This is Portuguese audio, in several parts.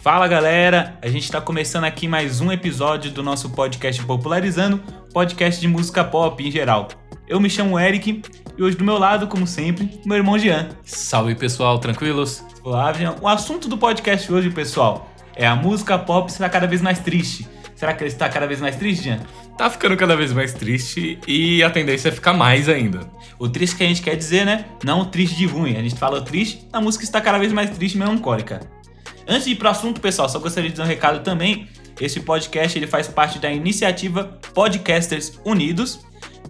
Fala galera, a gente está começando aqui mais um episódio do nosso podcast Popularizando, podcast de música pop em geral. Eu me chamo Eric e hoje do meu lado, como sempre, meu irmão Jean. Salve pessoal, tranquilos? Olá. O assunto do podcast hoje, pessoal, é a música pop será cada vez mais triste. Será que ele está cada vez mais triste, Jean? Tá ficando cada vez mais triste e a tendência é ficar mais ainda. O triste que a gente quer dizer, né? Não o triste de ruim. A gente fala triste, a música está cada vez mais triste e melancólica. Antes de ir para o assunto, pessoal, só gostaria de dar um recado também. Esse podcast ele faz parte da iniciativa Podcasters Unidos.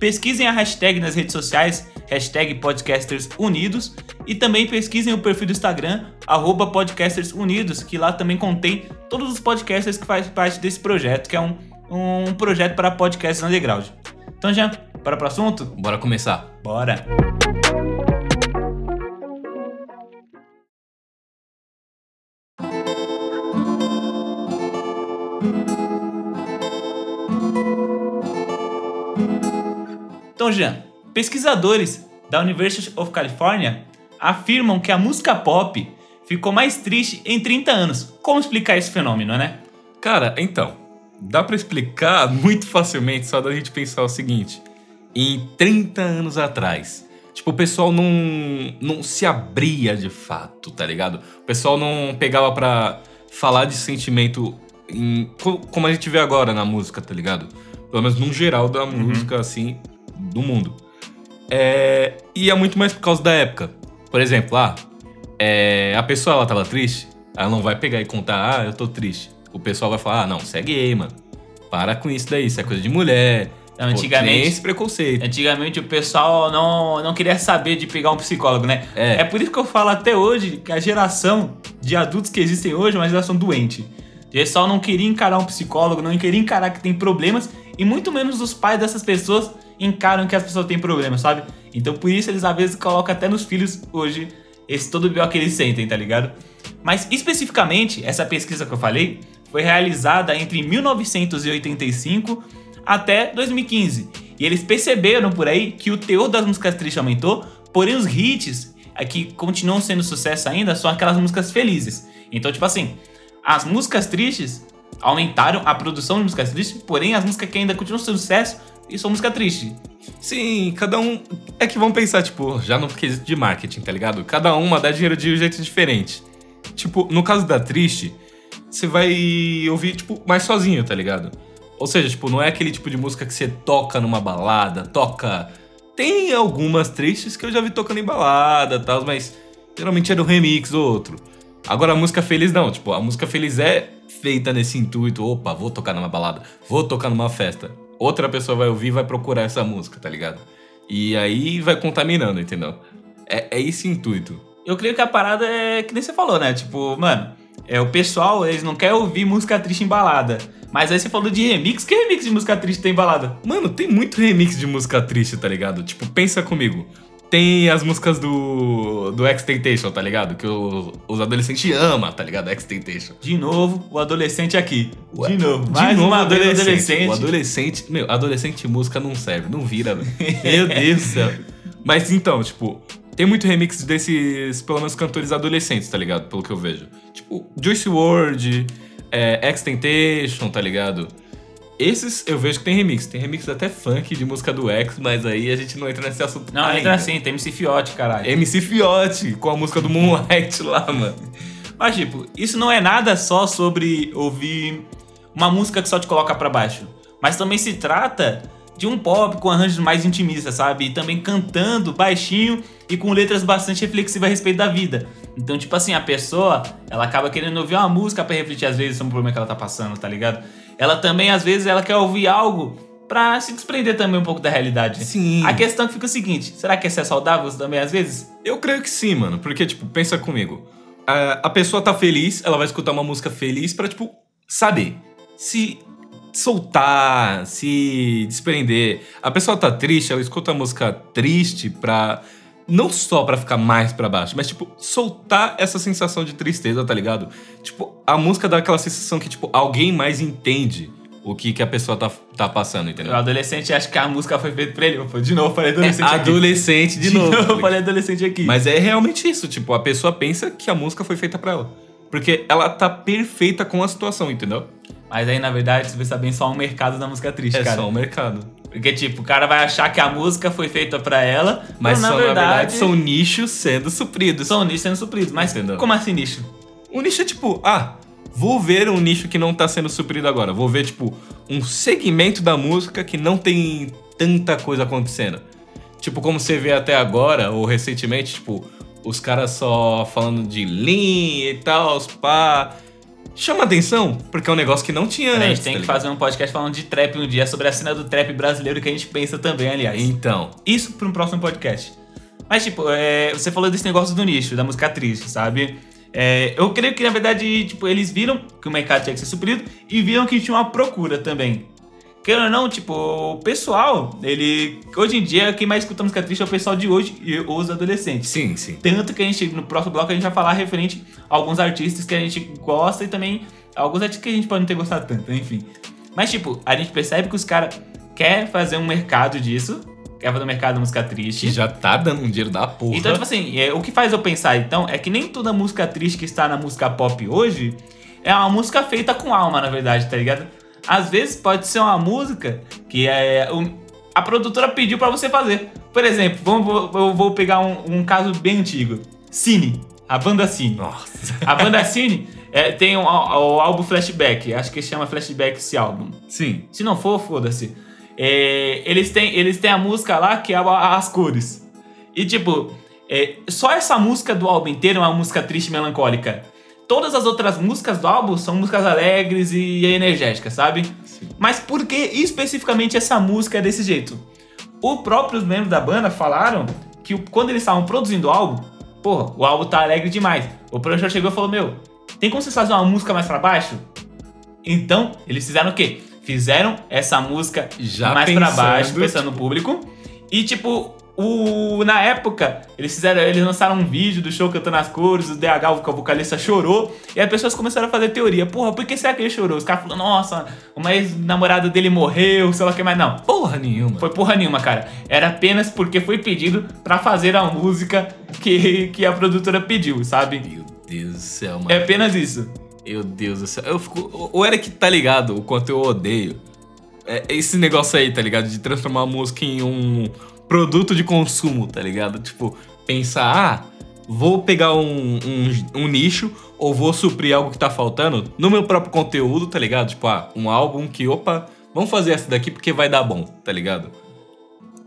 Pesquisem a hashtag nas redes sociais, hashtag Podcasters Unidos. E também pesquisem o perfil do Instagram, arroba Podcasters Unidos, que lá também contém todos os podcasters que fazem parte desse projeto, que é um, um projeto para podcasts underground. Então já, para o assunto? Bora começar. Bora! Então, Jean, pesquisadores da University of California afirmam que a música pop ficou mais triste em 30 anos. Como explicar esse fenômeno, né? Cara, então, dá para explicar muito facilmente só da gente pensar o seguinte: em 30 anos atrás, tipo, o pessoal não, não se abria de fato, tá ligado? O pessoal não pegava pra falar de sentimento em, como a gente vê agora na música, tá ligado? Pelo menos num geral da uhum. música, assim, do mundo. É, e é muito mais por causa da época. Por exemplo, ah, é, a pessoa ela tava triste, ela não vai pegar e contar, ah, eu tô triste. O pessoal vai falar, ah, não, segue aí, mano. Para com isso daí, isso é coisa de mulher. Não, antigamente, esse preconceito. Antigamente o pessoal não, não queria saber de pegar um psicólogo, né? É. é por isso que eu falo até hoje que a geração de adultos que existem hoje é uma geração doente. O pessoal não queria encarar um psicólogo, não queria encarar que tem problemas, e muito menos os pais dessas pessoas encaram que as pessoas têm problemas, sabe? Então por isso eles às vezes colocam até nos filhos hoje esse todo o que eles sentem, tá ligado? Mas especificamente, essa pesquisa que eu falei foi realizada entre 1985 até 2015. E eles perceberam por aí que o teor das músicas tristes aumentou, porém os hits é, que continuam sendo sucesso ainda são aquelas músicas felizes. Então, tipo assim, as músicas tristes aumentaram a produção de músicas tristes, porém as músicas que ainda continuam sendo sucesso e são música triste. Sim, cada um. É que vão pensar, tipo, já no quesito de marketing, tá ligado? Cada uma dá dinheiro de um jeito diferente. Tipo, no caso da triste, você vai ouvir, tipo, mais sozinho, tá ligado? Ou seja, tipo, não é aquele tipo de música que você toca numa balada, toca. Tem algumas tristes que eu já vi tocando em balada e tal, mas geralmente é no remix ou outro. Agora a música feliz não, tipo, a música feliz é feita nesse intuito, opa, vou tocar numa balada, vou tocar numa festa outra pessoa vai ouvir e vai procurar essa música, tá ligado? E aí vai contaminando, entendeu? É, é esse intuito. Eu creio que a parada é que nem você falou, né? Tipo, mano, é o pessoal, eles não querem ouvir música triste em balada. Mas aí você falou de remix. Que remix de música triste tem balada? Mano, tem muito remix de música triste, tá ligado? Tipo, pensa comigo. Tem as músicas do, do X-Tentation, tá ligado? Que o, os adolescentes amam, tá ligado? X-Tentation. De novo, o adolescente aqui. De novo, mais de novo uma adolescente. adolescente. O adolescente... Meu, adolescente música não serve, não vira, velho. Meu Deus do céu. Mas então, tipo, tem muito remix desses, pelo menos, cantores adolescentes, tá ligado? Pelo que eu vejo. Tipo, Juice WRLD, é, X-Tentation, tá ligado? Esses eu vejo que tem remix. Tem remix até funk de música do X, mas aí a gente não entra nesse assunto. Não, ainda. entra assim, tem MC Fiote, caralho. MC Fiote, com a música do Moonlight lá, mano. Mas, tipo, isso não é nada só sobre ouvir uma música que só te coloca para baixo. Mas também se trata de um pop com arranjos mais intimistas, sabe? E também cantando baixinho e com letras bastante reflexivas a respeito da vida. Então, tipo assim, a pessoa, ela acaba querendo ouvir uma música para refletir às vezes sobre um problema que ela tá passando, tá ligado? Ela também, às vezes, ela quer ouvir algo para se desprender também um pouco da realidade. Sim. A questão que fica o seguinte: será que isso é saudável também às vezes? Eu creio que sim, mano. Porque, tipo, pensa comigo. A, a pessoa tá feliz, ela vai escutar uma música feliz pra, tipo, saber se soltar, se desprender. A pessoa tá triste, ela escuta a música triste pra não só para ficar mais para baixo, mas tipo soltar essa sensação de tristeza, tá ligado? Tipo, a música dá aquela sensação que tipo alguém mais entende o que, que a pessoa tá, tá passando, entendeu? O adolescente acha que a música foi feita pra ele. De novo, falei adolescente é, aqui. Adolescente, de, de novo. novo falei adolescente aqui. Mas é realmente isso, tipo, a pessoa pensa que a música foi feita pra ela. Porque ela tá perfeita com a situação, entendeu? Mas aí, na verdade, se você bem, só um mercado da música triste, é cara. É só um mercado. Porque, tipo, o cara vai achar que a música foi feita pra ela, mas só, na, verdade, na verdade são nichos sendo supridos. São nichos sendo supridos. Mas Entendeu? como assim nicho? Um nicho é tipo, ah, vou ver um nicho que não tá sendo suprido agora. Vou ver, tipo, um segmento da música que não tem tanta coisa acontecendo. Tipo, como você vê até agora, ou recentemente, tipo, os caras só falando de Lean e tal, pá. Chama atenção, porque é um negócio que não tinha antes. A gente tem tá que fazer um podcast falando de trap um dia, sobre a cena do trap brasileiro que a gente pensa também, aliás. Então. Isso para um próximo podcast. Mas, tipo, é, você falou desse negócio do nicho, da música triste, sabe? É, eu creio que, na verdade, tipo, eles viram que o mercado tinha que ser suprido e viram que tinha uma procura também. Querendo ou não, tipo, o pessoal, ele. Hoje em dia, quem mais escuta música triste é o pessoal de hoje e os adolescentes. Sim, sim. Tanto que a gente, no próximo bloco, a gente vai falar referente a alguns artistas que a gente gosta e também alguns artistas que a gente pode não ter gostado tanto, enfim. Mas, tipo, a gente percebe que os caras querem fazer um mercado disso, quer fazer um mercado de música triste. Que já tá dando um dinheiro da porra. Então, tipo assim, é, o que faz eu pensar, então, é que nem toda música triste que está na música pop hoje é uma música feita com alma, na verdade, tá ligado? Às vezes pode ser uma música que é, a produtora pediu para você fazer. Por exemplo, vamos, eu vou pegar um, um, caso bem antigo. Cine, a banda Cine. Nossa. A banda Cine é, tem o, o, álbum Flashback, acho que chama Flashback esse álbum. Sim. Se não for, foda-se. É, eles, têm, eles têm a música lá que é As Cores. E tipo, é, só essa música do álbum inteiro é uma música triste e melancólica todas as outras músicas do álbum são músicas alegres e energéticas, sabe? Sim. Mas por que especificamente essa música é desse jeito? Os próprios membros da banda falaram que quando eles estavam produzindo o álbum, porra, o álbum tá alegre demais. O produtor chegou e falou: Meu, tem como vocês fazerem uma música mais para baixo? Então, eles fizeram o quê? Fizeram essa música Já mais para baixo, pensando no público. E, tipo, o, na época, eles fizeram, eles lançaram um vídeo do show cantando as cores, o DH, o vocalista, chorou, e as pessoas começaram a fazer teoria. Porra, por que será que ele chorou? Os caras falaram, nossa, uma ex-namorada dele morreu, sei lá o que mais. Não. Porra nenhuma. Foi porra nenhuma, cara. Era apenas porque foi pedido para fazer a música que, que a produtora pediu, sabe? Meu Deus do céu, mano. É apenas isso. Meu Deus do céu. Eu fico. O Eric tá ligado o quanto eu odeio. É, esse negócio aí, tá ligado? De transformar a música em um produto de consumo, tá ligado? Tipo, pensar, ah, vou pegar um, um, um, nicho ou vou suprir algo que tá faltando no meu próprio conteúdo, tá ligado? Tipo, ah, um álbum que, opa, vamos fazer essa daqui porque vai dar bom, tá ligado?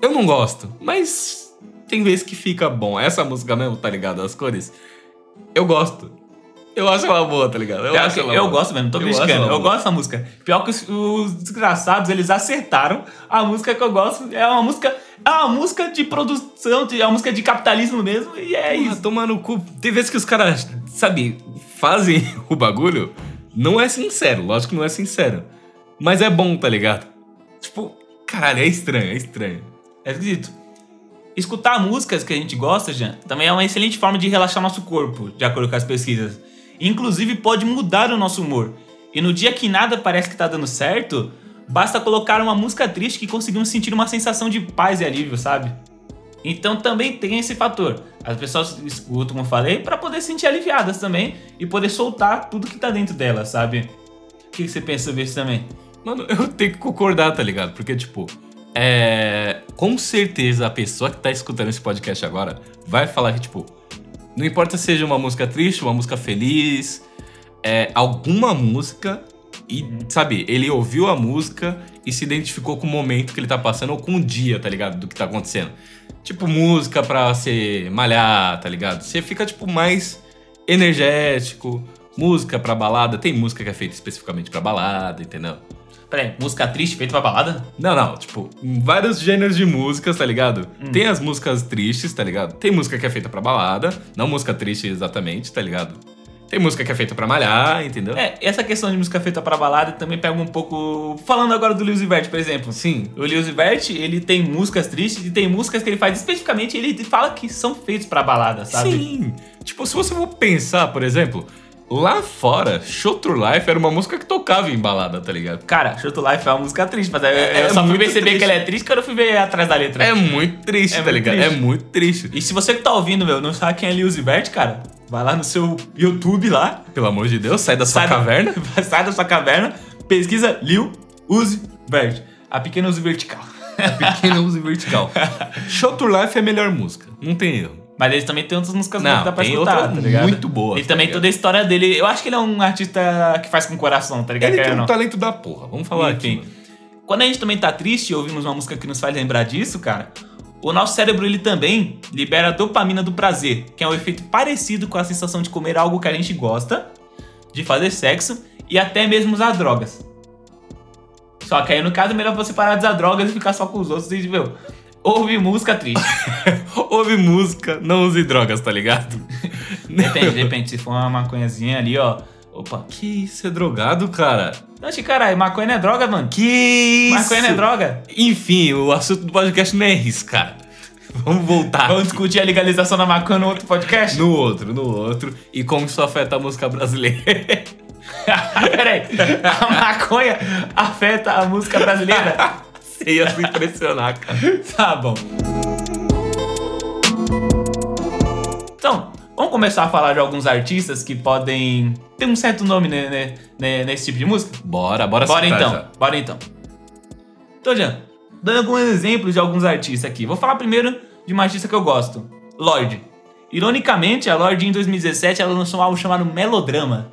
Eu não gosto, mas tem vezes que fica bom. Essa música mesmo, tá ligado? As cores. Eu gosto. Eu acho ela boa, tá ligado? Eu, acho ela eu boa. gosto mesmo, tô criticando. Eu, eu gosto da música. Pior que os, os, desgraçados, eles acertaram. A música que eu gosto é uma música. É uma música de produção, é uma música de capitalismo mesmo, e é Porra, isso. Tomar no cu. Tem vezes que os caras, sabe, fazem o bagulho. Não é sincero, lógico que não é sincero. Mas é bom, tá ligado? Tipo, caralho, é estranho, é estranho. É esquisito. Escutar músicas que a gente gosta, já, também é uma excelente forma de relaxar nosso corpo, de acordo com as pesquisas. Inclusive pode mudar o nosso humor. E no dia que nada parece que tá dando certo, basta colocar uma música triste que conseguimos sentir uma sensação de paz e alívio, sabe? Então também tem esse fator. As pessoas escutam, como eu falei, para poder se sentir aliviadas também e poder soltar tudo que tá dentro delas, sabe? O que você pensa sobre isso também? Mano, eu tenho que concordar, tá ligado? Porque, tipo, é. Com certeza a pessoa que tá escutando esse podcast agora vai falar que, tipo, não importa se seja uma música triste, uma música feliz, é, alguma música e, sabe, ele ouviu a música e se identificou com o momento que ele tá passando ou com o dia, tá ligado? Do que tá acontecendo. Tipo, música pra você malhar, tá ligado? Você fica, tipo, mais energético. Música pra balada. Tem música que é feita especificamente pra balada, entendeu? Peraí, música triste feita pra balada? Não, não. Tipo, vários gêneros de músicas, tá ligado? Hum. Tem as músicas tristes, tá ligado? Tem música que é feita pra balada. Não música triste exatamente, tá ligado? Tem música que é feita pra malhar, entendeu? É, essa questão de música feita pra balada também pega um pouco. Falando agora do Lewis Vert, por exemplo. Sim. O Lewis Vert, ele tem músicas tristes e tem músicas que ele faz especificamente, ele fala que são feitos pra balada, sabe? Sim. Tipo, se você for pensar, por exemplo, lá fora, Show True Life era uma música que tocava em balada, tá ligado? Cara, Show to Life é uma música triste, mas eu, É- eu é só fui perceber triste. que ela é triste quando eu fui ver atrás da letra. É muito triste, É tá muito ligado? triste. É muito triste. E se você que tá ouvindo, meu, não sabe quem é Lewis Vert, cara, vai lá no seu YouTube lá, Pelo amor de Deus, sai da sua sai da- caverna. sai da sua caverna, pesquisa Lil Uzi Vert, a pequena Uzi vertical. Pequena uso vertical. Show True Life é a melhor música. Não tem erro. Mas ele também tem outras músicas Não, que dá pra tem escutar, tá ligado? muito boas, Ele tá também, ligado? toda a história dele, eu acho que ele é um artista que faz com coração, tá ligado? Ele tem um não. talento da porra. Vamos falar Enfim. aqui. mano. Quando a gente também tá triste e ouvimos uma música que nos faz lembrar disso, cara, o nosso cérebro ele também libera a dopamina do prazer, que é um efeito parecido com a sensação de comer algo que a gente gosta, de fazer sexo e até mesmo usar drogas. Só que aí no caso é melhor você parar de usar drogas e ficar só com os outros e, meu, ouve música triste. Ouve música, não use drogas, tá ligado? Depende, depende. Se for uma maconhazinha ali, ó. Opa. Que isso é drogado, cara? Oxe, caralho, maconha não é droga, mano. Que isso? Maconha não é droga. Enfim, o assunto do podcast não é isso, cara. Vamos voltar. Vamos discutir a legalização da maconha no outro podcast? No outro, no outro. E como isso afeta a música brasileira. Peraí, a maconha afeta a música brasileira? Você ia se impressionar, cara. Tá bom. Então, vamos começar a falar de alguns artistas que podem ter um certo nome né, né, né, nesse tipo de música? Bora, bora Bora então, já. bora então. Então, Jean, dando alguns exemplos de alguns artistas aqui. Vou falar primeiro de uma artista que eu gosto, Lorde. Ironicamente, a Lorde em 2017 ela lançou um álbum chamado Melodrama.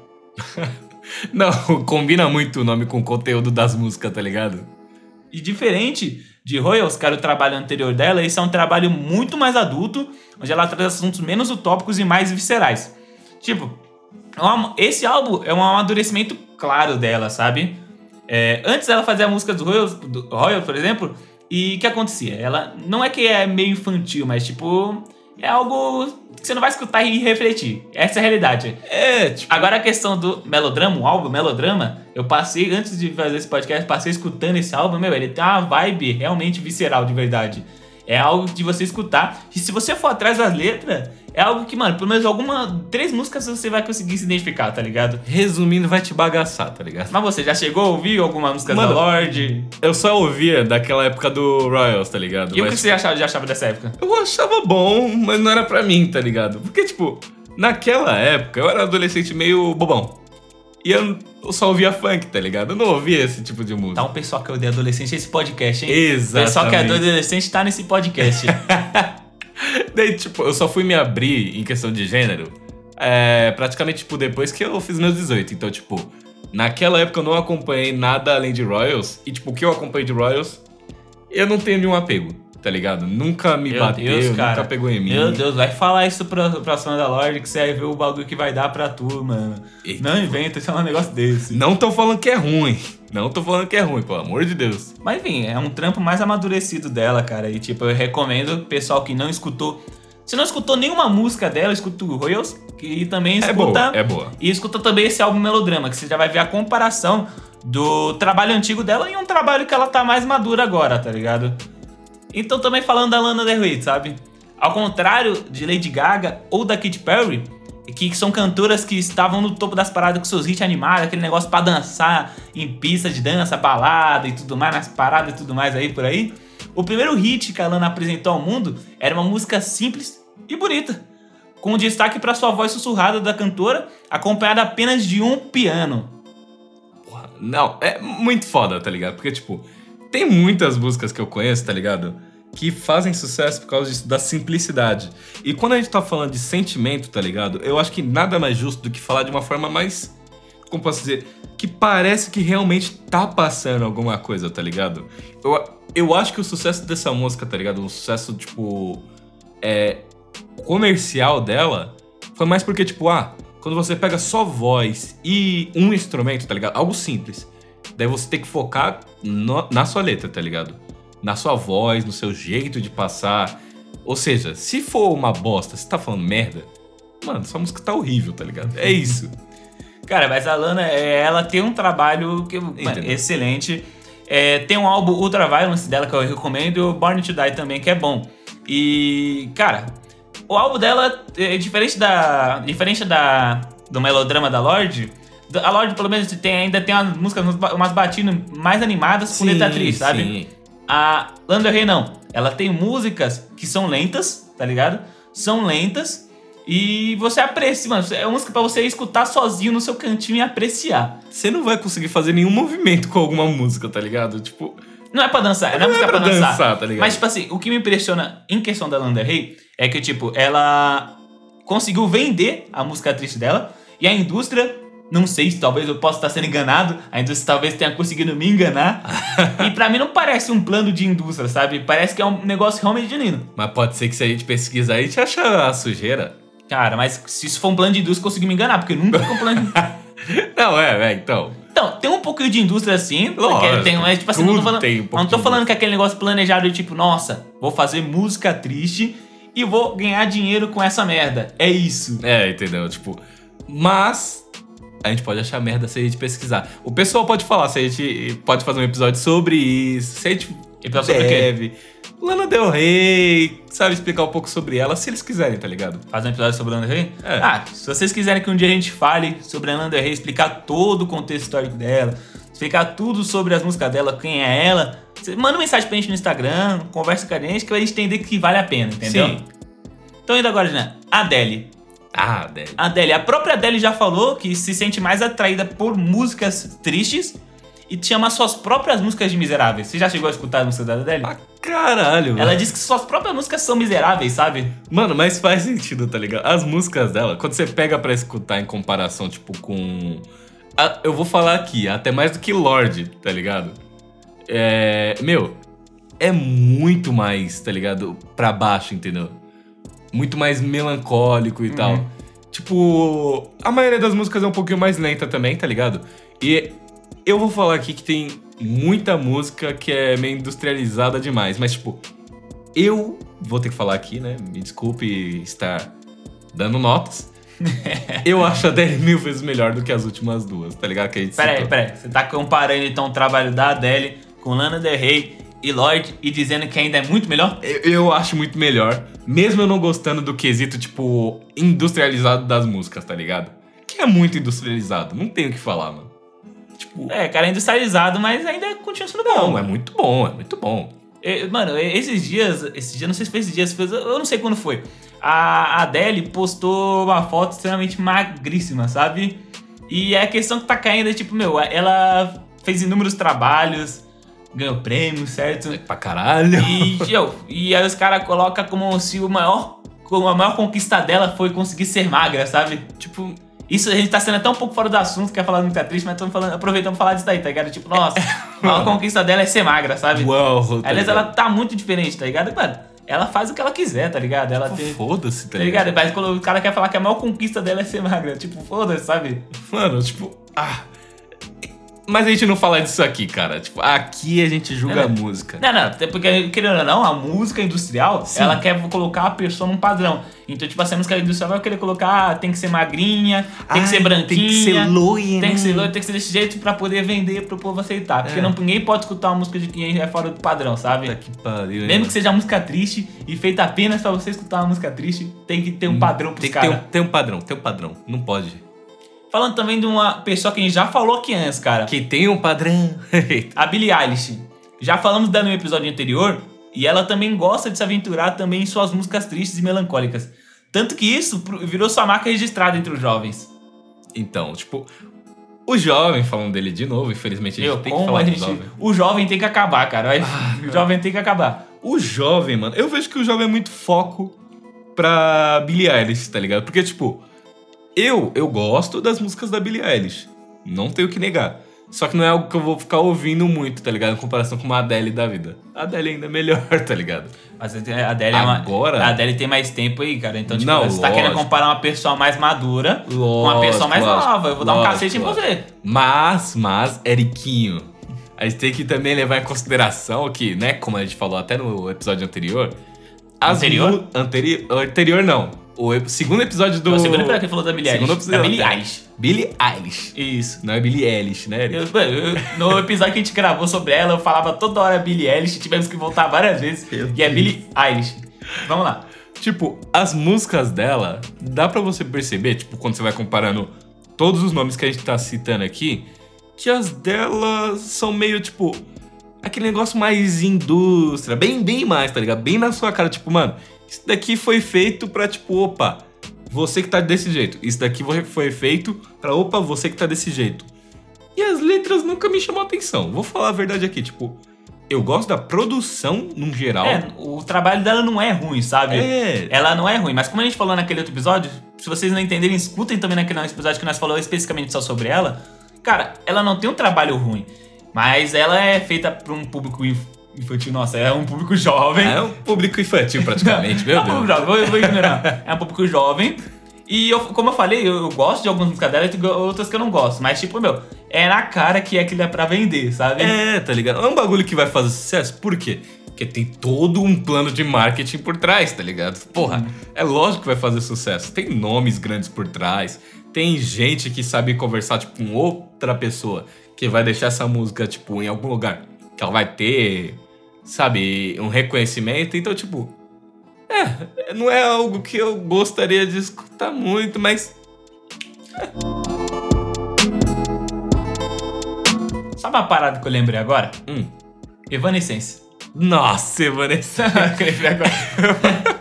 Não, combina muito o nome com o conteúdo das músicas, tá ligado? E diferente de Royals, que era o trabalho anterior dela, esse é um trabalho muito mais adulto, onde ela traz assuntos menos utópicos e mais viscerais. Tipo, é esse álbum é um amadurecimento claro dela, sabe? É, antes ela fazia a música dos Royals, do Royal, por exemplo, e o que acontecia? Ela não é que é meio infantil, mas tipo, é algo que você não vai escutar e refletir. Essa é a realidade. É, tipo. Agora a questão do melodrama, o álbum Melodrama, eu passei, antes de fazer esse podcast, passei escutando esse álbum, meu, ele tem uma vibe realmente visceral, de verdade. É algo de você escutar. E se você for atrás das letras, é algo que, mano, pelo menos alguma. Três músicas você vai conseguir se identificar, tá ligado? Resumindo, vai te bagaçar, tá ligado? Mas você já chegou a ouvir alguma música Mano, da Lorde? Eu só ouvia daquela época do Royals, tá ligado? E o que Mas você achava, já achava dessa época? Eu achava bom, mas não era pra mim, tá ligado? Porque, tipo, naquela época eu era adolescente meio bobão. E eu, eu só ouvia funk, tá ligado? Eu não ouvia esse tipo de música. Tá um pessoal que odeia adolescente esse podcast, hein? Exatamente. Pessoal que é adolescente tá nesse podcast. Daí, tipo, eu só fui me abrir em questão de gênero é, praticamente, tipo, depois que eu fiz meus 18. Então, tipo, naquela época eu não acompanhei nada além de Royals. E, tipo, o que eu acompanhei de Royals, eu não tenho nenhum apego, tá ligado? Nunca me Meu bateu, Deus, cara. nunca pegou em mim. Meu Deus, vai falar isso pra, pra da Lorde que você vai ver o bagulho que vai dar pra tu, mano. Eita, não inventa isso é um negócio desse. Não tô falando que é ruim. Não tô falando que é ruim, pelo amor de Deus. Mas enfim, é um trampo mais amadurecido dela, cara. E tipo, eu recomendo pessoal que não escutou. Se não escutou nenhuma música dela, escuta o Royals. E também É escuta. boa, é boa. E escuta também esse álbum Melodrama, que você já vai ver a comparação do trabalho antigo dela e um trabalho que ela tá mais madura agora, tá ligado? Então também falando da Lana Del Rey, sabe? Ao contrário de Lady Gaga ou da Katy Perry, que são cantoras que estavam no topo das paradas com seus hits animados, aquele negócio pra dançar em pista de dança, balada e tudo mais, nas paradas e tudo mais aí por aí. O primeiro hit que a Lana apresentou ao mundo era uma música simples e bonita, com destaque para sua voz sussurrada da cantora, acompanhada apenas de um piano. Não, é muito foda, tá ligado? Porque, tipo, tem muitas músicas que eu conheço, tá ligado? Que fazem sucesso por causa disso, da simplicidade. E quando a gente tá falando de sentimento, tá ligado? Eu acho que nada mais justo do que falar de uma forma mais. Como posso dizer? Que parece que realmente tá passando alguma coisa, tá ligado? Eu, eu acho que o sucesso dessa música, tá ligado? O sucesso, tipo. É. Comercial dela foi mais porque, tipo, ah, quando você pega só voz e um instrumento, tá ligado? Algo simples. Daí você tem que focar no- na sua letra, tá ligado? Na sua voz, no seu jeito de passar. Ou seja, se for uma bosta, se tá falando merda, mano, sua música tá horrível, tá ligado? É isso. Cara, mas a Lana, é, ela tem um trabalho que, mano, excelente. É, tem um álbum Ultra Violence dela que eu recomendo e o Born to Die também, que é bom. E, cara, o álbum dela é diferente da. Diferente da. do melodrama da Lorde. A Lorde, pelo menos, tem, ainda tem umas músicas, umas batidas mais animadas com letra triste, sabe? Sim. A Lana Rey não. Ela tem músicas que são lentas, tá ligado? São lentas e você aprecia, mano. É uma música pra você escutar sozinho no seu cantinho e apreciar. Você não vai conseguir fazer nenhum movimento com alguma música, tá ligado? Tipo. Não é pra dançar, não, é música é pra, pra dançar. dançar tá ligado? Mas, tipo assim, o que me impressiona em questão da Landa Rey é que, tipo, ela conseguiu vender a música triste dela e a indústria não sei se talvez eu possa estar sendo enganado, a indústria talvez tenha conseguido me enganar. e para mim não parece um plano de indústria, sabe? Parece que é um negócio realmente genuíno. Mas pode ser que se a gente pesquisar, a gente acha a sujeira. Cara, mas se isso for um plano de indústria, consegui me enganar, porque nunca foi um plano de Não, é, é, então. Então, tem um pouquinho de indústria assim, Lógico, tem, mas, tipo assim, não tô falando, um não tô falando que é aquele negócio planejado de tipo, nossa, vou fazer música triste e vou ganhar dinheiro com essa merda. É isso. É, entendeu? Tipo, mas a gente pode achar merda se a gente pesquisar. O pessoal pode falar se a gente pode fazer um episódio sobre isso, se a gente episódio deve. Lana Del Rey, sabe explicar um pouco sobre ela, se eles quiserem, tá ligado? Fazer um episódio sobre Lana Del Rey? É. Ah, se vocês quiserem que um dia a gente fale sobre a Lana Del Rey, explicar todo o contexto histórico dela, explicar tudo sobre as músicas dela, quem é ela, manda mensagem pra gente no Instagram, conversa com a gente, que gente entender que vale a pena, entendeu? Sim. Então indo agora, né? Adele. Ah, Adele. Adele. A própria Adele já falou que se sente mais atraída por músicas tristes e chama suas próprias músicas de miseráveis. Você já chegou a escutar a música da Adele? Ah, caralho, Ela diz que suas próprias músicas são miseráveis, sabe? Mano, mas faz sentido, tá ligado? As músicas dela, quando você pega pra escutar em comparação, tipo, com. A, eu vou falar aqui, até mais do que Lorde, tá ligado? É. Meu, é muito mais, tá ligado? Pra baixo, entendeu? Muito mais melancólico e uhum. tal. Tipo, a maioria das músicas é um pouquinho mais lenta também, tá ligado? E eu vou falar aqui que tem muita música que é meio industrializada demais, mas tipo, eu vou ter que falar aqui, né? Me desculpe estar dando notas. eu acho a Adele mil vezes melhor do que as últimas duas, tá ligado? Que a gente peraí, peraí. Você tá comparando então o trabalho da Adele com Lana Del Rey e Lorde e dizendo que ainda é muito melhor? Eu, eu, acho muito melhor. Mesmo eu não gostando do quesito, tipo, industrializado das músicas, tá ligado? Que é muito industrializado. Não tenho o que falar, mano. Tipo. É, cara, é industrializado, mas ainda continua sendo bom. Não, é muito bom, é muito bom. mano, esses dias, esses dias, não sei se foi esses dias, eu não sei quando foi. A Adele postou uma foto extremamente magríssima, sabe? E a questão que tá caindo é tipo, meu, ela fez inúmeros trabalhos, ganhou prêmio, certo? É pra caralho. E, eu, e aí os caras colocam como se o maior, como a maior conquista dela foi conseguir ser magra, sabe? Tipo, isso a gente tá sendo até um pouco fora do assunto, quer falar muito triste, mas estamos falando, aproveitando pra falar disso daí, tá ligado? Tipo, nossa, a maior conquista dela é ser magra, sabe? Uau, tá Aliás, ela tá muito diferente, tá ligado? Mano, ela faz o que ela quiser, tá ligado? Ela tem. Foda-se, tá, tá ligado? ligado? Mas quando o cara quer falar que a maior conquista dela é ser magra, tipo, foda-se, sabe? Mano, tipo, ah. Mas a gente não fala disso aqui, cara. Tipo, aqui a gente julga a música. Não, não, até porque, querendo ou não, a música industrial, Sim. ela quer colocar a pessoa num padrão. Então, tipo assim, a música industrial vai querer colocar, ah, tem que ser magrinha, tem que ser branquinha. Tem que ser loira. Tem que ser loira, tem que ser desse jeito pra poder vender pro povo aceitar. Porque é. não, ninguém pode escutar uma música de quem é fora do padrão, sabe? Tá que pariu, Mesmo que seja música triste e feita apenas pra você escutar uma música triste, tem que ter um hum, padrão pros caras. Tem, um, tem um padrão, tem um padrão. Não pode. Falando também de uma pessoa que a gente já falou aqui antes, cara. Que tem um padrão. a Billie Eilish. Já falamos dela no episódio anterior. E ela também gosta de se aventurar também em suas músicas tristes e melancólicas. Tanto que isso virou sua marca registrada entre os jovens. Então, tipo, o jovem, falando dele de novo, infelizmente a gente Eu, tem que falar gente, do jovem. O jovem tem que acabar, cara. Ah, o jovem tem que acabar. O jovem, mano, eu vejo que o jovem é muito foco pra Billie Eilish, tá ligado? Porque, tipo, eu, eu gosto das músicas da Billie Eilish. Não tenho que negar. Só que não é algo que eu vou ficar ouvindo muito, tá ligado? Em comparação com uma Adele da vida. A Adele ainda é melhor, tá ligado? Mas a Adele Agora... é uma... A Adele tem mais tempo aí, cara. Então, tipo, não, você lógico. tá querendo comparar uma pessoa mais madura lógico, com uma pessoa mais lógico, nova. Eu vou dar um cacete em você. Mas, mas, Eriquinho, a gente tem que também levar em consideração que, né, como a gente falou até no episódio anterior... Anterior? Anteri... Anterior não o segundo episódio do. O segundo episódio que falou da Billie Segundo Eilish. episódio. Da Billie Eilish. Billie Eilish. Isso. Não é Billie Eilish, né? Eu- eu- no episódio que a gente gravou sobre ela, eu falava toda hora Billie Eilish, tivemos que voltar várias vezes. E é. Billie Eilish. Vamos lá. Tipo, as músicas dela, dá pra você perceber, tipo, quando você vai comparando todos os nomes que a gente tá citando aqui, que as dela são meio, tipo, aquele negócio mais indústria, bem, bem mais, tá ligado? Bem na sua cara, tipo, mano, isso daqui foi feito pra, tipo, opa, você que tá desse jeito. Isso daqui foi- feito pra, opa, você que tá desse jeito. E as letras nunca me chamou atenção. Vou falar a verdade aqui, tipo, eu gosto da produção num geral. É, o trabalho dela não é ruim, sabe? É. Ela não é ruim, mas como a gente falou naquele outro episódio, se vocês não entenderem, escutem também naquele episódio que nós falamos especificamente só sobre ela. Cara, ela não tem um trabalho ruim, mas ela é feita pra um público infantil. Nossa, é um público jovem. É um público infantil, praticamente, meu é um público Deus. jovem, vou, vou ignorar. É um público jovem. E eu, como eu falei, eu, eu gosto de algumas músicas dela e outras que eu não gosto. Mas, tipo, meu, é na cara que é aquilo é pra vender, sabe? É, tá ligado? É um bagulho que vai fazer sucesso. Por quê? Porque tem todo um plano de marketing por trás, tá ligado? Porra, é lógico que vai fazer sucesso. Tem nomes grandes por trás. Tem gente que sabe conversar, tipo, com outra pessoa que vai deixar essa música, tipo, em algum lugar. Que ela vai ter, sabe, um reconhecimento. Então, tipo, é, não é algo que eu gostaria de escutar muito, mas Sabe uma parada que eu lembrei agora? Hum. Evanescence. Nossa, Vanessa. Que eu lembrei agora.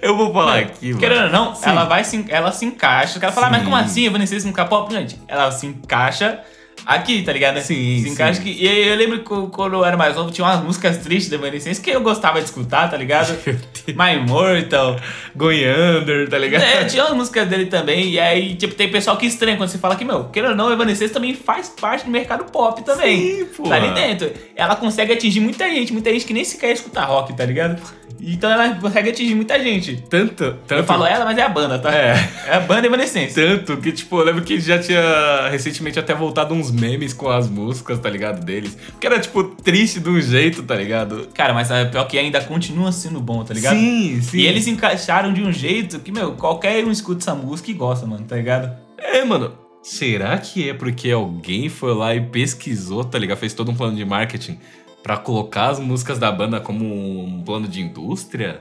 Eu vou falar aqui, mano. Querendo ou não, Sim. ela vai se, ela se encaixa. O cara fala, ah, mas como assim, Evanescence nunca pop? Gente, ela se encaixa aqui, tá ligado? Sim, Se encaixa sim. aqui. E eu lembro que quando eu era mais novo, tinha umas músicas tristes da Evanescence que eu gostava de escutar, tá ligado? My Immortal. Goiander, tá ligado? É, tinha umas músicas dele também. E aí, tipo, tem pessoal que estranha quando você fala que, meu, querendo ou não, Evanescence também faz parte do mercado pop também. Sim, pô. Tá ali dentro. Ela consegue atingir muita gente, muita gente que nem sequer escuta rock, tá ligado? Então ela consegue atingir muita gente. Tanto, tanto. Eu falo ela, mas é a banda, tá? É. É a banda Evanescence. Tanto que, tipo, eu lembro que já tinha recentemente até voltado uns memes com as músicas, tá ligado? Deles. Que era, tipo, triste de um jeito, tá ligado? Cara, mas é pior que ainda continua sendo bom, tá ligado? Sim, sim. E eles encaixaram de um jeito que, meu, qualquer um escuta essa música e gosta, mano, tá ligado? É, mano. Será que é porque alguém foi lá e pesquisou, tá ligado? Fez todo um plano de marketing pra colocar as músicas da banda como um plano de indústria?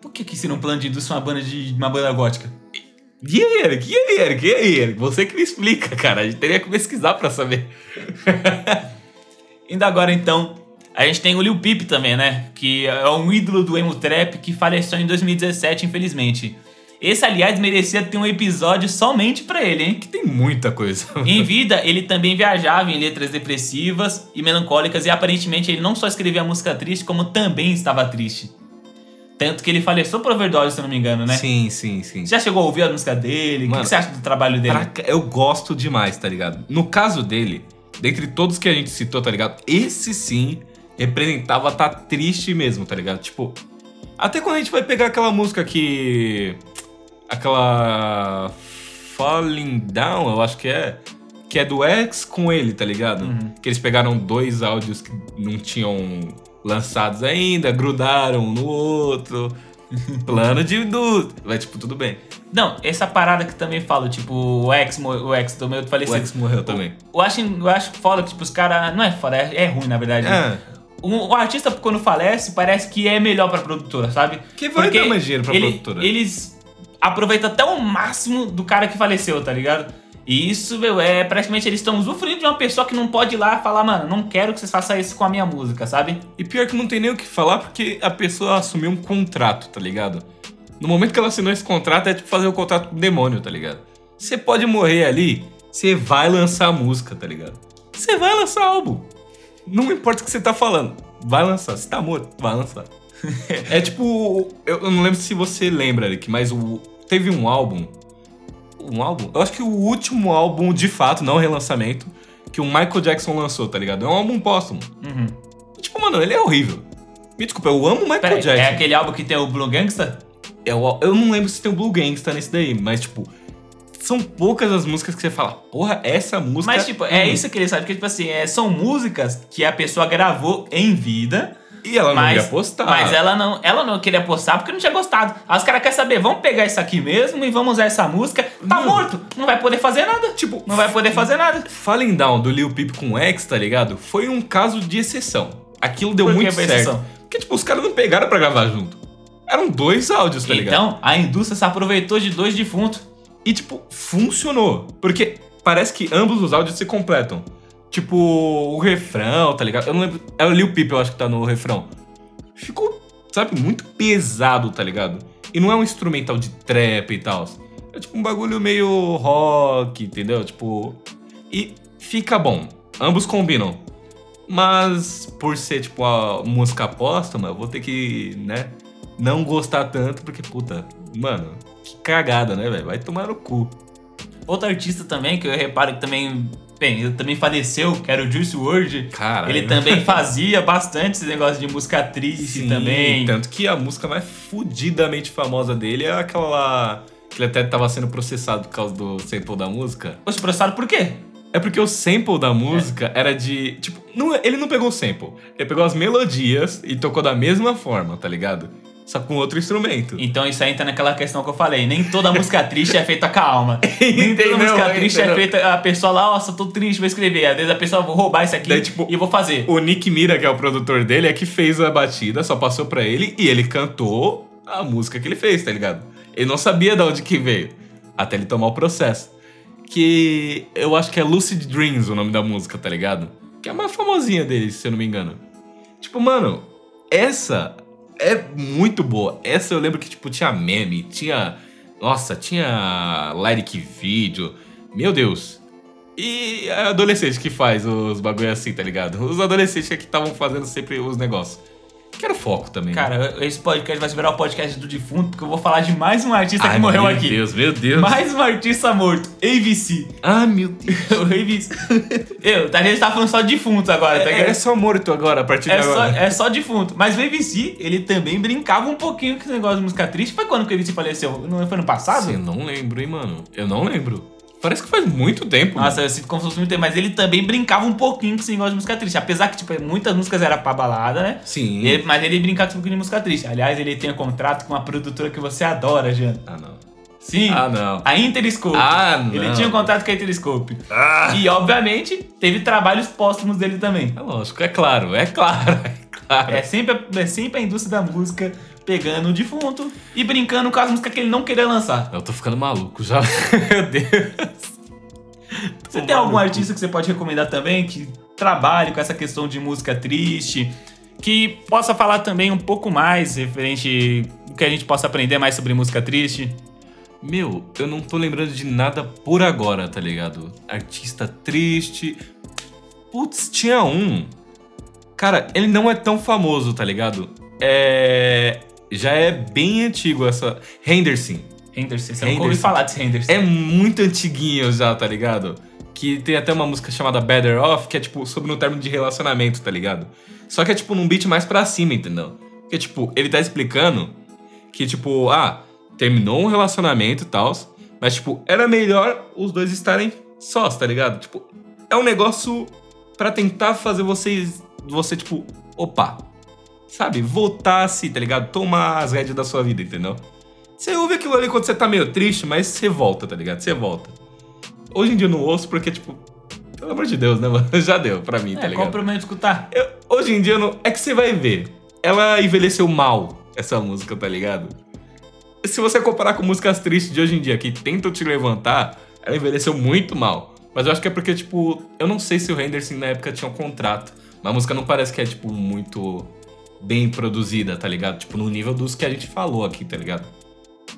Por que que ser um plano de indústria uma banda de uma banda gótica? E aí, Eric? E aí, Eric? E aí, Eric? Você que me explica, cara. A gente teria que pesquisar pra saber. Indo agora, então, a gente tem o Lil Peep também, né? Que é um ídolo do emo trap que faleceu em 2017, infelizmente. Esse, aliás, merecia ter um episódio somente pra ele, hein? Tem muita coisa. Em vida, ele também viajava em letras depressivas e melancólicas e aparentemente ele não só escrevia música triste, como também estava triste. Tanto que ele faleceu por overdose, se eu não me engano, né? Sim, sim, sim. Já chegou a ouvir a música dele? o que que você acha do trabalho dele? Eu gosto demais, tá ligado? No caso dele, dentre todos que a gente citou, tá ligado? Esse sim representava tá triste mesmo, tá ligado? Tipo, até quando a gente vai pegar aquela música que. Aquela. Falling Down, eu acho que é. Que é do X com ele, tá ligado? Uhum. Que eles pegaram dois áudios que não tinham lançados ainda, grudaram um no outro. Plano de indústria. Vai, tipo, tudo bem. Não, essa parada que também falo, tipo, o ex, o ex do meu O falecido. X morreu também. Eu acho, eu acho foda que, tipo, os caras. Não é foda, é, é ruim, na verdade. É. O, o artista, quando falece, parece que é melhor pra produtora, sabe? Que vai dar mais dinheiro pra ele- produtora. Eles aproveitam até o máximo do cara que faleceu, tá ligado? E isso, meu, é praticamente eles estão usufruindo de uma pessoa que não pode ir lá falar, mano, não quero que vocês façam isso com a minha música, sabe? E pior que não tem nem o que falar porque a pessoa assumiu um contrato, tá ligado? No momento que ela assinou esse contrato, é tipo fazer o contrato com o demônio, tá ligado? Você pode morrer ali, você vai lançar música, tá ligado? Você vai lançar álbum. Não importa o que você tá falando. Vai lançar. Se tá morto, vai lançar. é tipo. Eu, não lembro se você lembra, Eric, mas o, teve um álbum. Um álbum? Eu acho que o último álbum, de fato, não relançamento, que o Michael Jackson lançou, tá ligado? É um álbum póstumo. Uhum. Tipo, mano, ele é horrível. Me desculpa, eu amo o Michael Pera aí, Jackson. é aquele álbum que tem o Blue Gangsta? Eu, eu não lembro se tem o Blue Gangsta nesse daí, mas, tipo, são poucas as músicas que você fala, porra, essa música. Mas, tipo, é hum, isso que ele sabe, porque, tipo assim, é, são músicas que a pessoa gravou em vida, E ela não mas, ia postar. Mas ela não, ela não queria postar porque não tinha gostado. Aí os caras querem saber, vamos pegar isso aqui mesmo e vamos usar essa música. Tá Não. morto, não vai poder fazer nada. Tipo, não vai poder fazer nada. Falling Down do Lil Peep com X, tá ligado? Foi um caso de exceção. Aquilo deu muito certo. exceção? Porque, tipo, os caras não pegaram pra gravar junto. Eram dois áudios, tá ligado? Então, a indústria se aproveitou de dois defuntos. E, tipo, funcionou. Porque parece que ambos os áudios se completam. Tipo, o refrão, tá ligado? Eu não lembro. É o Lil Peep, eu acho que tá no refrão. Ficou, sabe, muito pesado, tá ligado? E não é um instrumental de trap e tal. É tipo um bagulho meio rock, entendeu? Tipo. E fica bom. Ambos combinam. Mas por ser, tipo, a música póstuma, eu vou ter que, né, não gostar tanto, porque, puta, mano, que cagada, né, velho? Vai tomar no cu. Outro artista também, que eu reparo que também. Bem, ele também faleceu, que era o Juice WRLD. Cara, Ele também fazia bastante esse negócio de música triste também. Tanto que a música mais fudidamente famosa dele é aquela. Que ele até tava sendo processado por causa do sample da música. Poxa, processado por quê? É porque o sample da música era de. Tipo, não, ele não pegou o sample. Ele pegou as melodias e tocou da mesma forma, tá ligado? Só com outro instrumento. Então isso aí entra naquela questão que eu falei. Nem toda música triste é feita com a alma. Nem toda música triste é feita. A pessoa lá, nossa, tô triste, vou escrever. Às vezes a pessoa, vou roubar isso aqui Daí, tipo, e vou fazer. O Nick Mira, que é o produtor dele, é que fez a batida, só passou pra ele e ele cantou a música que ele fez, tá ligado? Ele não sabia de onde que veio, até ele tomar o processo. Que eu acho que é Lucid Dreams o nome da música, tá ligado? Que é a mais famosinha dele, se eu não me engano. Tipo, mano, essa é muito boa. Essa eu lembro que, tipo, tinha meme, tinha. Nossa, tinha lyric vídeo. Meu Deus. E é adolescente que faz os bagulho assim, tá ligado? Os adolescentes é que estavam fazendo sempre os negócios. Que era o foco também. né? Cara, esse podcast vai virar o podcast do defunto, porque eu vou falar de mais um artista que Ai, morreu meu aqui. Deus, meu Deus. Mais um artista morto, AVC. Ah, meu Deus. o AVC. Eu, a gente tá falando só de defunto agora, tá É, ligado? é só morto agora, a partir É de só, agora. é só defunto. Mas o AVC, ele também brincava um pouquinho com esse negócio de música triste. Foi quando que o AVC faleceu? Não foi no passado? Eu não lembro, hein, mano. Eu não lembro. Parece que faz muito tempo. Nossa, mano. eu sinto como se fosse muito tempo, mas ele também brincava um pouquinho com esse negócio de música triste. Apesar que, tipo, muitas músicas eram pra balada, né? Sim. Ele- mas ele brincava com um pouquinho de música triste. Aliás, ele tem um contrato com uma produtora que você adora, Jean. Ah, não. Sim. Ah, não. A Interscope. Ah, não. Ele tinha um contrato com a Interscope. Ah. E, obviamente, teve trabalhos póstumos dele também. É lógico, é claro, é claro, é claro. É sempre, é sempre a indústria da música pegando o defunto e brincando com as músicas que ele não queria lançar. Eu tô ficando maluco já. Meu Deus. Você tem algum artista que você pode recomendar também que trabalhe com essa questão de música triste? Que possa falar também um pouco mais referente do que a gente possa aprender mais sobre música triste? Meu, eu não tô lembrando de nada por agora, tá ligado? Artista triste. Putz, tinha um. Cara, ele não é tão famoso, tá ligado? É. Já é bem antigo essa. Henderson. Henderson, você nunca ouviu Henderson. falar desse Henderson. É muito antiguinho já, tá ligado? Que tem até uma música chamada Better Off, que é tipo sobre um termo de relacionamento, tá ligado? Só que é tipo num beat mais pra cima, entendeu? Que tipo, ele tá explicando que tipo, ah, terminou um relacionamento e tal, mas tipo, era melhor os dois estarem sós, tá ligado? Tipo, é um negócio pra tentar fazer vocês, você tipo, opa, sabe? Voltar assim, tá ligado? Tomar as rédeas da sua vida, entendeu? Você ouve aquilo ali quando você tá meio triste, mas você volta, tá ligado? Você volta. Hoje em dia eu não ouço porque, tipo, pelo amor de Deus, né, mano? Já deu pra mim, tá É, ligado? qual o problema de escutar? Eu- hoje em dia não. É que você vai ver. Ela envelheceu mal, essa música, tá ligado? Se você comparar com músicas tristes de hoje em dia que tentam te levantar, ela envelheceu muito mal. Mas eu acho que é porque, tipo, eu não sei se o Henderson na época tinha um contrato. Mas a música não parece que é, tipo, muito bem produzida, tá ligado? Tipo, no nível dos que a gente falou aqui, tá ligado?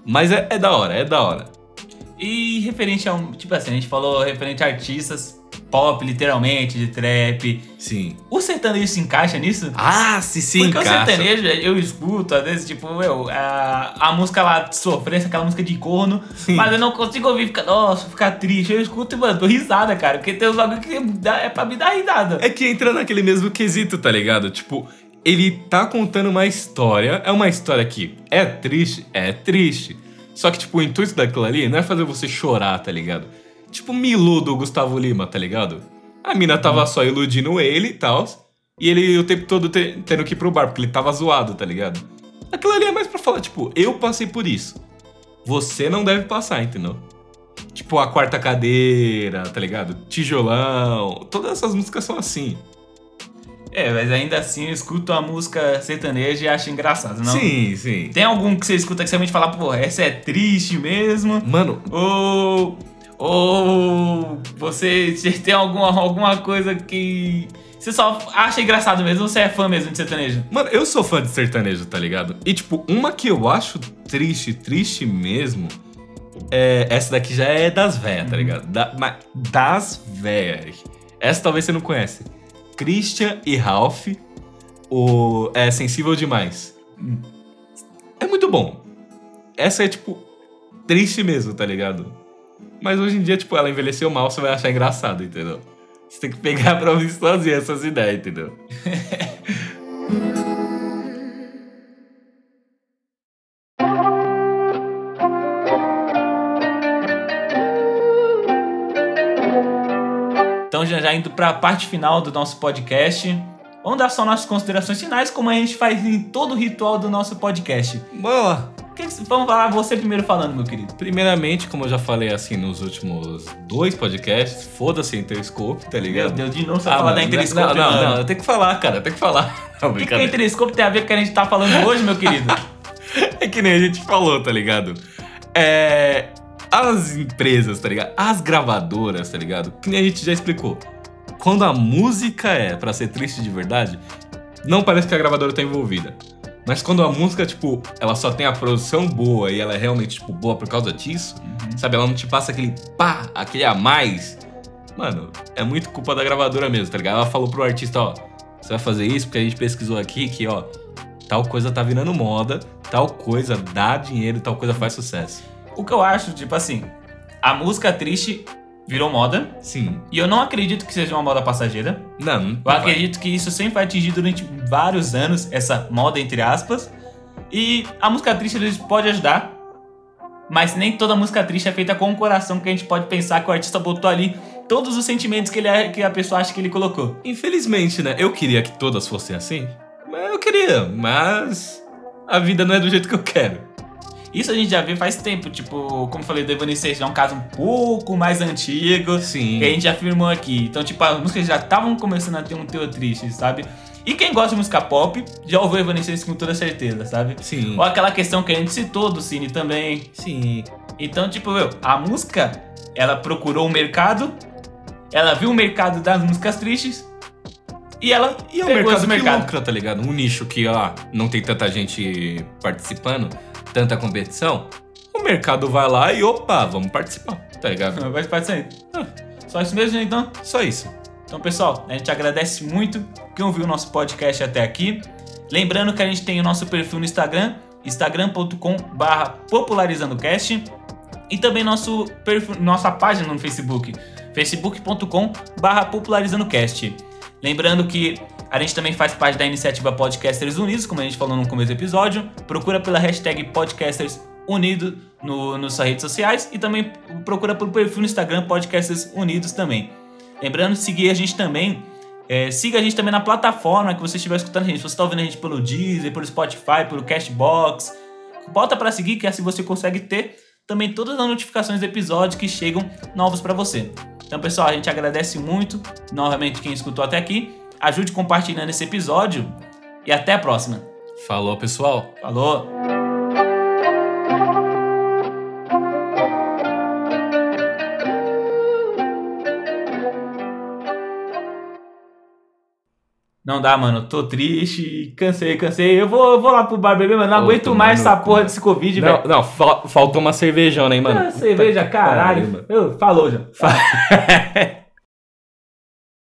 Mas é, é da hora, é da hora. E referente a um. Tipo assim, a gente falou referente a artistas pop, literalmente, de trap. Sim. O sertanejo se encaixa nisso? Ah, sim, sim, Porque encaixa. o sertanejo, eu escuto, às vezes, tipo, eu, a, a música lá, sofrência, aquela música de corno, Sim. mas eu não consigo ouvir, ficar, nossa, ficar triste. Eu escuto e, mano, tô risada, cara, porque tem uns bagulho que dá, é pra me dar risada. É que entra naquele mesmo quesito, tá ligado? Tipo, ele tá contando uma história. É uma história que é triste? É triste. Só que, tipo, o intuito daquilo ali não é fazer você chorar, tá ligado? Tipo, Milu do Gustavo Lima, tá ligado? A mina tava só iludindo ele e tal. E ele o tempo todo te, tendo que ir pro bar, porque ele tava zoado, tá ligado? Aquilo ali é mais pra falar, tipo, eu passei por isso. Você não deve passar, entendeu? Tipo, a quarta cadeira, tá ligado? Tijolão. Todas essas músicas são assim. É, mas ainda assim eu escuto a música sertaneja e acho engraçado, não? Sim, sim. Tem algum que você escuta que você realmente fala, pô, essa é triste mesmo? Mano. Ou. Ou. Você tem alguma, alguma coisa que. Você só acha engraçado mesmo ou você é fã mesmo de sertanejo? Mano, eu sou fã de sertanejo, tá ligado? E, tipo, uma que eu acho triste, triste mesmo. É, essa daqui já é das véias, tá ligado? Da, mas das véias. Essa talvez você não conhece. Christian e Ralph, o é sensível demais. É muito bom. Essa é tipo triste mesmo, tá ligado? Mas hoje em dia, tipo, ela envelheceu mal, você vai achar engraçado, entendeu? Você tem que pegar pra ouvir sozinho essas ideias, entendeu? Então, já, já indo para a parte final do nosso podcast, vamos dar só nossas considerações finais, como a gente faz em todo o ritual do nosso podcast. Boa! Vamos falar você primeiro falando, meu querido. Primeiramente, como eu já falei assim nos últimos dois podcasts, foda-se a Interscope, tá ligado? Meu Deus, de novo você ah, falar da Interscope. Não, não, não, não, eu tenho que falar, cara, eu tenho que falar. o que, que a Interscope tem a ver com o que a gente tá falando hoje, meu querido? é que nem a gente falou, tá ligado? É as empresas, tá ligado? As gravadoras, tá ligado? Que nem a gente já explicou. Quando a música é para ser triste de verdade, não parece que a gravadora tá envolvida. Mas quando a música, tipo, ela só tem a produção boa e ela é realmente, tipo, boa por causa disso, uhum. sabe? Ela não te passa aquele pá, aquele a mais. Mano, é muito culpa da gravadora mesmo, tá ligado? Ela falou pro artista, ó, você vai fazer isso porque a gente pesquisou aqui que, ó, tal coisa tá virando moda, tal coisa dá dinheiro, tal coisa faz sucesso. O que eu acho, tipo assim, a música triste virou moda. Sim. E eu não acredito que seja uma moda passageira. Não. não eu acredito que isso sempre vai atingir durante vários anos, essa moda entre aspas. E a música triste pode ajudar, mas nem toda música triste é feita com o coração que a gente pode pensar que o artista botou ali todos os sentimentos que, ele, é, que a pessoa acha que ele colocou. Infelizmente, né? Eu queria que todas fossem assim. Eu queria, mas a vida não é do jeito que eu quero. Isso a gente já vê faz tempo, tipo, como eu falei, do Evanescence é um caso um pouco mais antigo. Sim. Que a gente já afirmou aqui. Então, tipo, as músicas já estavam começando a ter um teor triste, sabe? E quem gosta de música pop já ouviu Evanescence com toda certeza, sabe? Sim. Ou aquela questão que a gente citou do Cine também. Sim. Então, tipo, meu, a música, ela procurou o um mercado, ela viu o mercado das músicas tristes e ela e é um mercado, mercado. que lucra, tá ligado? Um nicho que, ó, não tem tanta gente participando tanta competição, o mercado vai lá e opa, vamos participar, tá ligado? Vai participar. Ah, só isso mesmo, então? Só isso. Então, pessoal, a gente agradece muito quem ouviu o nosso podcast até aqui. Lembrando que a gente tem o nosso perfil no Instagram, instagram.com/barra popularizandocast e também nosso perfil, nossa página no Facebook, facebook.com/barra popularizandocast. Lembrando que a gente também faz parte da iniciativa Podcasters Unidos, como a gente falou no começo do episódio. Procura pela hashtag Podcasters Unidos no, nas suas redes sociais e também procura pelo perfil no Instagram Podcasters Unidos também. Lembrando de seguir a gente também. É, siga a gente também na plataforma que você estiver escutando a gente. Se você está ouvindo a gente pelo Deezer, pelo Spotify, pelo Cashbox, bota para seguir que assim você consegue ter também todas as notificações do episódio que chegam novos para você. Então, pessoal, a gente agradece muito novamente quem escutou até aqui ajude compartilhando esse episódio e até a próxima. Falou, pessoal. Falou. Não dá, mano. Tô triste, cansei, cansei. Eu vou, eu vou lá pro bar beber, mano. Não aguento mais essa porra desse Covid, velho. Não, não fa faltou uma cervejona, hein, mano. Ah, cerveja, caralho. Eu, falou já.